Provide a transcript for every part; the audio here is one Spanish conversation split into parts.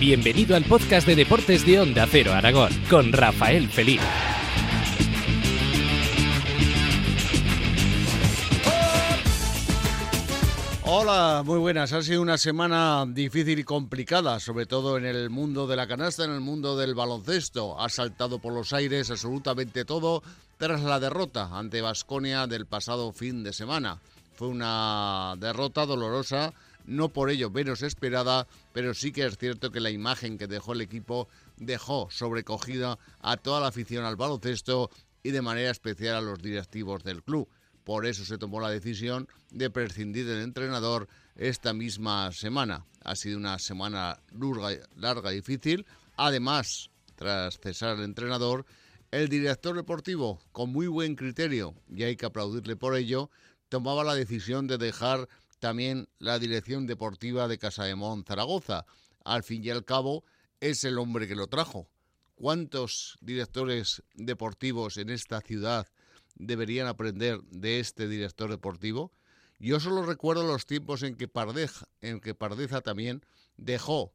Bienvenido al podcast de deportes de Onda Cero Aragón con Rafael Feliz. Hola, muy buenas. Ha sido una semana difícil y complicada, sobre todo en el mundo de la canasta, en el mundo del baloncesto. Ha saltado por los aires absolutamente todo tras la derrota ante Vasconia del pasado fin de semana. Fue una derrota dolorosa, no por ello menos esperada, pero sí que es cierto que la imagen que dejó el equipo dejó sobrecogida a toda la afición al baloncesto y de manera especial a los directivos del club. Por eso se tomó la decisión de prescindir del entrenador esta misma semana. Ha sido una semana larga, y difícil. Además, tras cesar el entrenador, el director deportivo, con muy buen criterio, y hay que aplaudirle por ello, tomaba la decisión de dejar también la dirección deportiva de Casa de Mon Zaragoza. Al fin y al cabo, es el hombre que lo trajo. ¿Cuántos directores deportivos en esta ciudad deberían aprender de este director deportivo? Yo solo recuerdo los tiempos en que Pardeja, en que Pardeza también dejó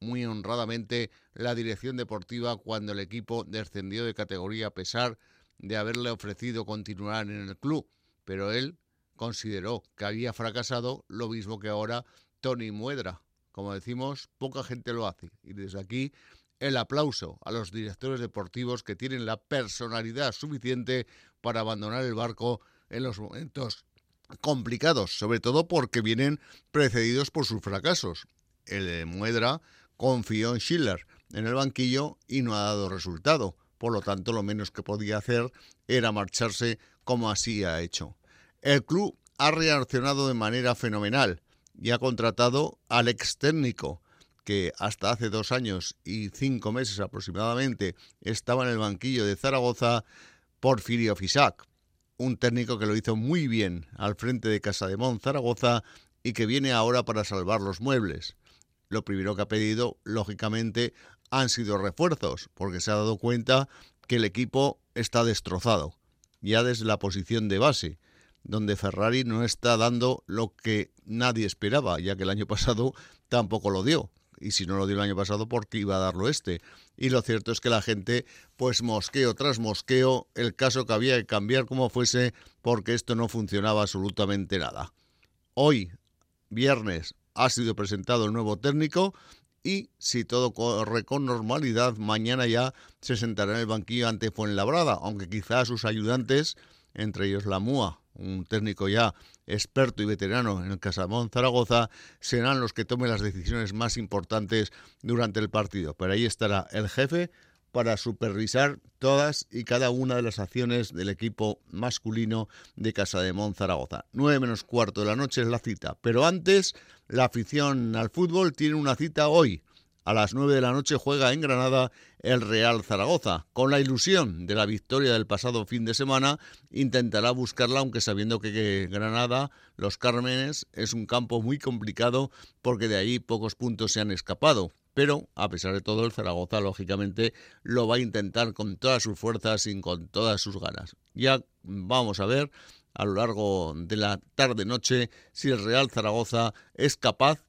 muy honradamente la dirección deportiva cuando el equipo descendió de categoría a pesar de haberle ofrecido continuar en el club, pero él consideró que había fracasado lo mismo que ahora Tony Muedra. Como decimos, poca gente lo hace y desde aquí el aplauso a los directores deportivos que tienen la personalidad suficiente para abandonar el barco en los momentos complicados, sobre todo porque vienen precedidos por sus fracasos. El de Muedra confió en Schiller en el banquillo y no ha dado resultado. Por lo tanto, lo menos que podía hacer era marcharse como así ha hecho. El club ha reaccionado de manera fenomenal y ha contratado al ex técnico que hasta hace dos años y cinco meses aproximadamente estaba en el banquillo de Zaragoza, Porfirio Fisac, un técnico que lo hizo muy bien al frente de Casa de Mon Zaragoza y que viene ahora para salvar los muebles. Lo primero que ha pedido, lógicamente, han sido refuerzos, porque se ha dado cuenta que el equipo está destrozado, ya desde la posición de base, donde Ferrari no está dando lo que nadie esperaba, ya que el año pasado tampoco lo dio y si no lo dio el año pasado, ¿por qué iba a darlo este? Y lo cierto es que la gente, pues mosqueo tras mosqueo, el caso que había que cambiar como fuese, porque esto no funcionaba absolutamente nada. Hoy, viernes, ha sido presentado el nuevo técnico y si todo corre con normalidad, mañana ya se sentará en el banquillo ante Fuenlabrada, aunque quizás sus ayudantes, entre ellos la MUA, un técnico ya experto y veterano en el Casamón Zaragoza, serán los que tomen las decisiones más importantes durante el partido. Pero ahí estará el jefe para supervisar todas y cada una de las acciones del equipo masculino de Casa de Mon Zaragoza. 9 menos cuarto de la noche es la cita, pero antes la afición al fútbol tiene una cita hoy. A las 9 de la noche juega en Granada el Real Zaragoza. Con la ilusión de la victoria del pasado fin de semana, intentará buscarla, aunque sabiendo que, Granada, los Cármenes, es un campo muy complicado porque de ahí pocos puntos se han escapado. Pero, a pesar de todo, el Zaragoza, lógicamente, lo va a intentar con todas sus fuerzas y con todas sus ganas. Ya vamos a ver a lo largo de la tarde-noche si el Real Zaragoza es capaz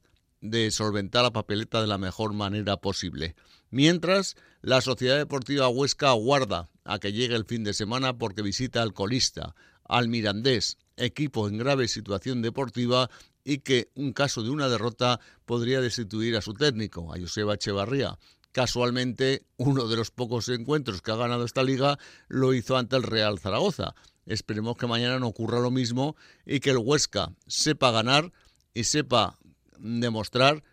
de solventar la papeleta de la mejor manera posible. Mientras, la Sociedad Deportiva Huesca aguarda a que llegue el fin de semana porque visita al colista, al Mirandés, equipo en grave situación deportiva y que un caso de una derrota podría destituir a su técnico, a Joseba Echevarría. Casualmente, uno de los pocos encuentros que ha ganado esta liga lo hizo ante el Real Zaragoza. Esperemos que mañana no ocurra lo mismo y que el Huesca sepa ganar y sepa demostrar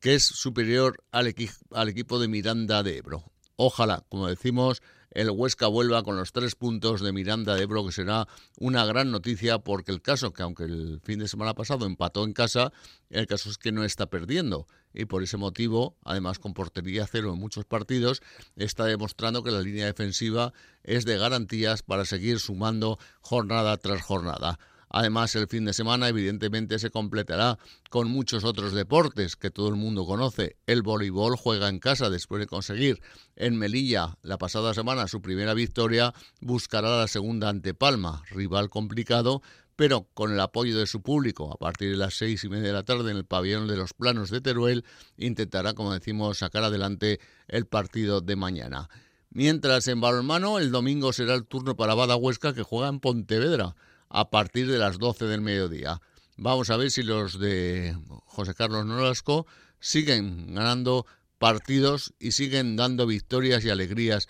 que es superior al, al equipo de Miranda de Ebro. Ojalá, como decimos, el Huesca vuelva con los tres puntos de Miranda de Ebro, que será una gran noticia porque el caso, que aunque el fin de semana pasado empató en casa, el caso es que no está perdiendo. Y por ese motivo, además con portería cero en muchos partidos, está demostrando que la línea defensiva es de garantías para seguir sumando jornada tras jornada. Además, el fin de semana evidentemente se completará con muchos otros deportes que todo el mundo conoce. El voleibol juega en casa después de conseguir en Melilla la pasada semana su primera victoria, buscará la segunda ante Palma, rival complicado, pero con el apoyo de su público, a partir de las seis y media de la tarde en el pabellón de los planos de Teruel, intentará, como decimos, sacar adelante el partido de mañana. Mientras en balonmano, el domingo será el turno para Bada Huesca, que juega en Pontevedra a partir de las 12 del mediodía. Vamos a ver si los de José Carlos Nolasco siguen ganando partidos y siguen dando victorias y alegrías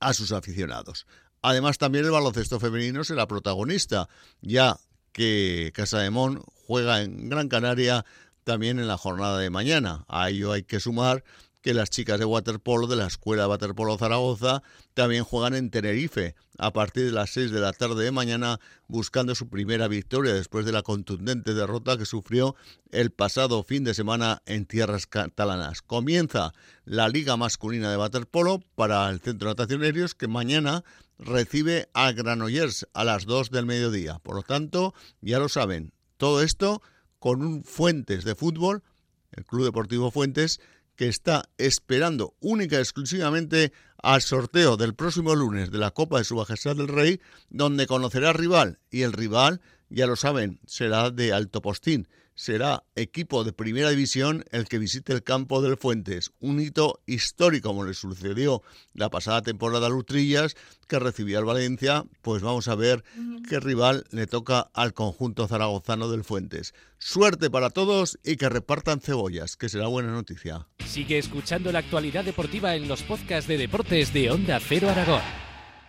a sus aficionados. Además, también el baloncesto femenino será protagonista, ya que Casa de Mon juega en Gran Canaria también en la jornada de mañana. A ello hay que sumar que las chicas de waterpolo de la Escuela Waterpolo Zaragoza también juegan en Tenerife a partir de las 6 de la tarde de mañana buscando su primera victoria después de la contundente derrota que sufrió el pasado fin de semana en tierras catalanas. Comienza la Liga Masculina de Waterpolo para el Centro de Natación Aéreos que mañana recibe a Granollers a las 2 del mediodía. Por lo tanto, ya lo saben, todo esto con un Fuentes de fútbol, el Club Deportivo Fuentes, que está esperando única y exclusivamente al sorteo del próximo lunes de la Copa de Su Majestad del Rey, donde conocerá rival y el rival, ya lo saben, será de Alto Postín será equipo de primera división el que visite el campo del Fuentes, un hito histórico como le sucedió la pasada temporada a Lutrillas, que recibía al Valencia, pues vamos a ver qué rival le toca al conjunto zaragozano del Fuentes. Suerte para todos y que repartan cebollas, que será buena noticia. Sigue escuchando la actualidad deportiva en los podcasts de deportes de Onda Cero Aragón.